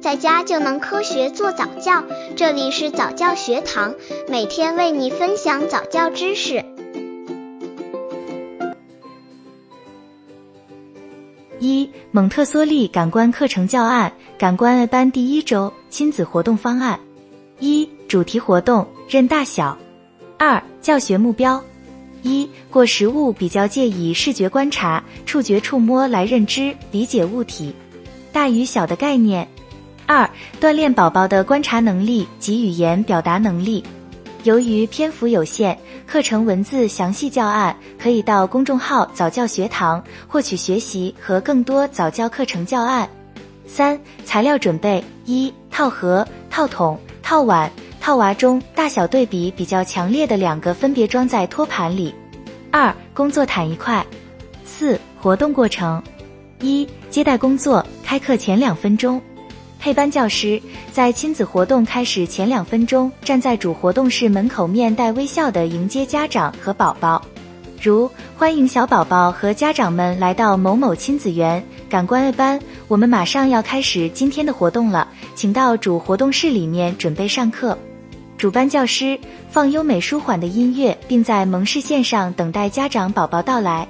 在家就能科学做早教。这里是早教学堂，每天为你分享早教知识。一蒙特梭利感官课程教案，感官班第一周亲子活动方案。一主题活动认大小。二教学目标。一过实物比较借以视觉观察、触觉触摸来认知理解物体，大与小的概念。二锻炼宝宝的观察能力及语言表达能力。由于篇幅有限，课程文字详细教案可以到公众号早教学堂获取学习和更多早教课程教案。三材料准备：一套盒、套桶、套碗。套娃中大小对比比较强烈的两个分别装在托盘里。二、工作毯一块。四、活动过程。一、接待工作，开课前两分钟，配班教师在亲子活动开始前两分钟，站在主活动室门口，面带微笑的迎接家长和宝宝，如欢迎小宝宝和家长们来到某某亲子园感官班，我们马上要开始今天的活动了，请到主活动室里面准备上课。主班教师放优美舒缓的音乐，并在蒙视线上等待家长宝宝到来。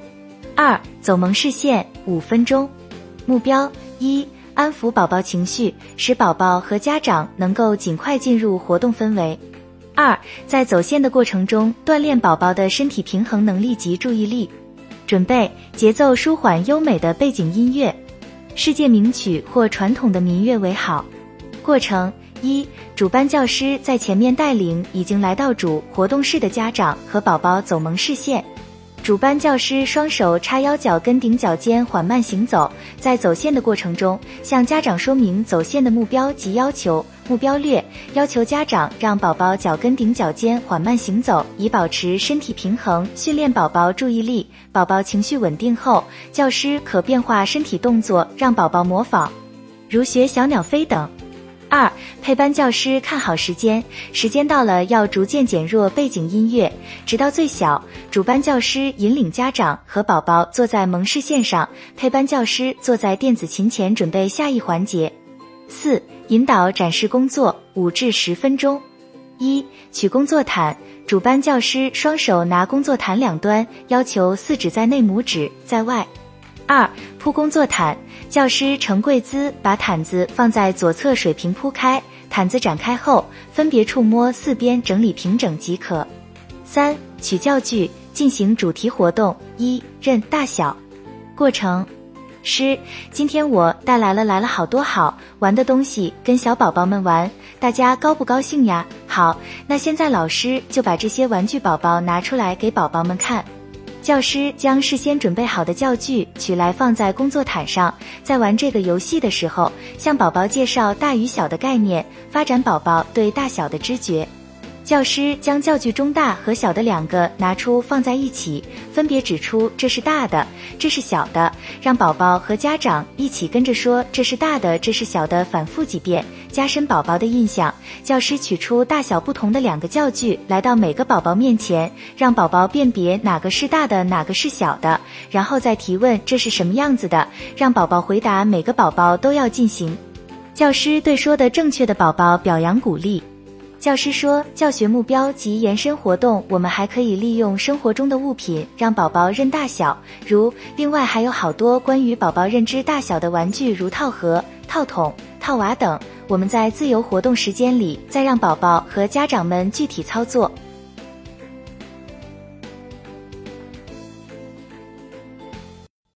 二走蒙视线五分钟，目标一安抚宝宝情绪，使宝宝和家长能够尽快进入活动氛围。二在走线的过程中锻炼宝宝的身体平衡能力及注意力。准备节奏舒缓优美的背景音乐，世界名曲或传统的民乐为好。过程。一主班教师在前面带领已经来到主活动室的家长和宝宝走蒙视线，主班教师双手叉腰，脚跟顶脚尖，缓慢行走，在走线的过程中向家长说明走线的目标及要求。目标略要求家长让宝宝脚跟顶脚尖，缓慢行走，以保持身体平衡，训练宝宝注意力。宝宝情绪稳定后，教师可变化身体动作让宝宝模仿，如学小鸟飞等。二配班教师看好时间，时间到了要逐渐减弱背景音乐，直到最小。主班教师引领家长和宝宝坐在蒙视线上，配班教师坐在电子琴前准备下一环节。四引导展示工作五至十分钟。一取工作毯，主班教师双手拿工作毯两端，要求四指在内，拇指在外。二铺工作毯。教师呈跪姿，把毯子放在左侧水平铺开，毯子展开后，分别触摸四边，整理平整即可。三、取教具，进行主题活动。一、认大小。过程：师，今天我带来了来了好多好玩的东西，跟小宝宝们玩，大家高不高兴呀？好，那现在老师就把这些玩具宝宝拿出来给宝宝们看。教师将事先准备好的教具取来放在工作毯上，在玩这个游戏的时候，向宝宝介绍大与小的概念，发展宝宝对大小的知觉。教师将教具中大和小的两个拿出放在一起，分别指出这是大的，这是小的，让宝宝和家长一起跟着说这是大的，这是小的，反复几遍，加深宝宝的印象。教师取出大小不同的两个教具，来到每个宝宝面前，让宝宝辨别哪个是大的，哪个是小的，然后再提问这是什么样子的，让宝宝回答。每个宝宝都要进行。教师对说的正确的宝宝表扬鼓励。教师说，教学目标及延伸活动，我们还可以利用生活中的物品让宝宝认大小，如另外还有好多关于宝宝认知大小的玩具，如套盒、套筒、套娃等。我们在自由活动时间里再让宝宝和家长们具体操作。